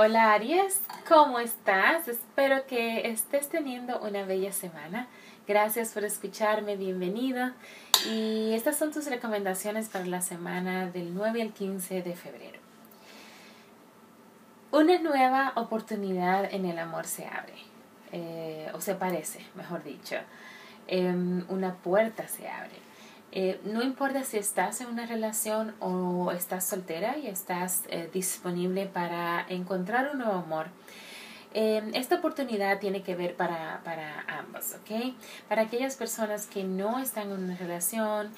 Hola Aries, ¿cómo estás? Espero que estés teniendo una bella semana. Gracias por escucharme, bienvenido. Y estas son tus recomendaciones para la semana del 9 al 15 de febrero. Una nueva oportunidad en el amor se abre, eh, o se parece, mejor dicho. Em, una puerta se abre. Eh, no importa si estás en una relación o estás soltera y estás eh, disponible para encontrar un nuevo amor. Eh, esta oportunidad tiene que ver para, para, ambos, ¿ok? Para aquellas personas que no están en una relación,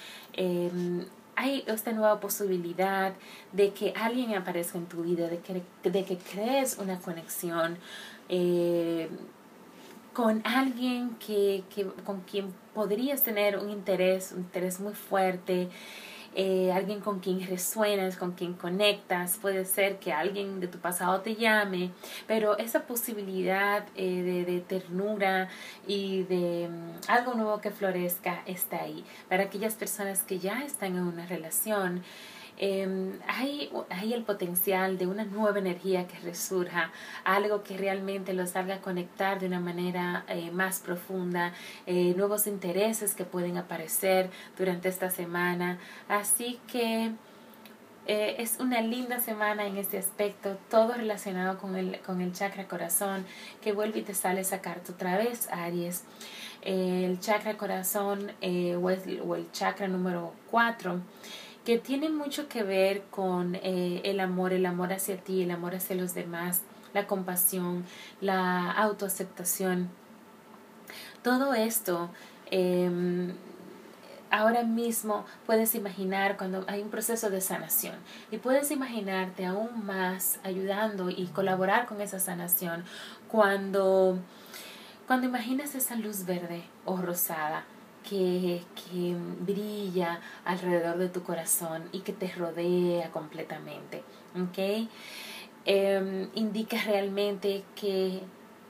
hay esta nueva posibilidad de que alguien aparezca en tu vida, de que, de que crees una conexión con alguien que, que, con quien podrías tener un interés, un interés muy fuerte, eh, alguien con quien resuenas, con quien conectas, puede ser que alguien de tu pasado te llame, pero esa posibilidad eh, de, de, ternura y de um, algo nuevo que florezca está ahí. Para aquellas personas que ya están en una relación, Em, hay, hay, el potencial de una nueva energía que resurja, algo que realmente los haga conectar de una manera eh, más profunda, eh, nuevos intereses que pueden aparecer durante esta semana. Así que eh, es una linda semana en este aspecto, todo relacionado con el, con el chakra corazón, que vuelve y te sale esa carta otra vez, Aries. el chakra corazón o, o el chakra número 4 que tiene mucho que ver con eh, el amor, el amor hacia ti, el amor hacia los demás, la compasión, la autoaceptación. Todo esto em, ahora mismo puedes imaginar cuando hay un proceso de sanación y puedes imaginarte aún más ayudando y colaborar con esa sanación cuando, cuando imaginas esa luz verde o rosada que, que brilla alrededor de tu corazón y que te rodea completamente. ¿Ok? Eh, indica realmente que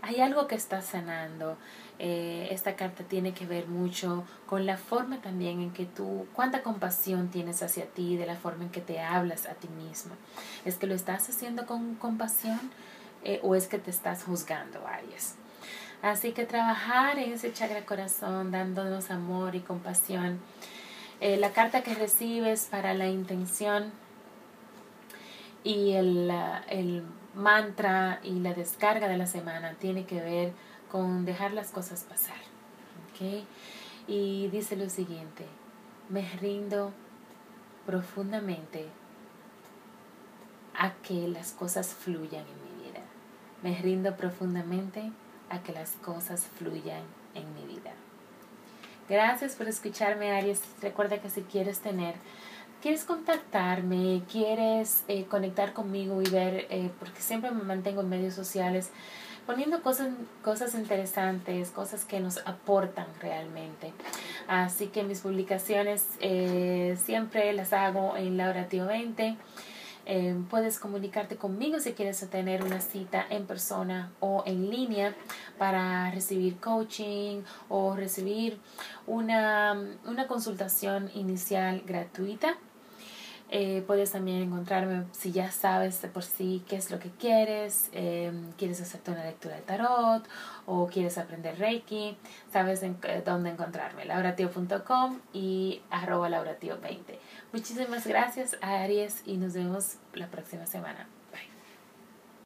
hay algo que está sanando. Eh, esta carta tiene que ver mucho con la forma también en que tú, cuánta compasión tienes hacia ti, de la forma en que te hablas a ti mismo. ¿Es que lo estás haciendo con compasión eh, o es que te estás juzgando, Aries? Así que trabajar en ese chakra corazón, dándonos amor y compasión. Eh, la carta que recibes para la intención y el, el mantra y la descarga de la semana tiene que ver con dejar las cosas pasar. Y dice lo siguiente, me rindo profundamente a que las cosas fluyan en mi vida. Me rindo profundamente a que las cosas fluyan en mi vida. Gracias por escucharme, Aries. Recuerda que si quieres tener, quieres contactarme, quieres eh, conectar conmigo y ver, eh, porque siempre me mantengo en medios sociales, poniendo cosas, cosas interesantes, cosas que nos aportan realmente. Así que mis publicaciones eh, siempre las hago en Laura Tío 20 eh, puedes comunicarte conmigo si quieres tener una cita en persona o en línea para recibir coaching o recibir una, una consultación inicial gratuita. Eh, puedes también encontrarme si ya sabes de por sí qué es lo que quieres, eh, quieres hacerte una lectura de tarot o quieres aprender Reiki, sabes en, dónde encontrarme, lauratio.com y arroba lauratio20. Muchísimas gracias a Aries y nos vemos la próxima semana.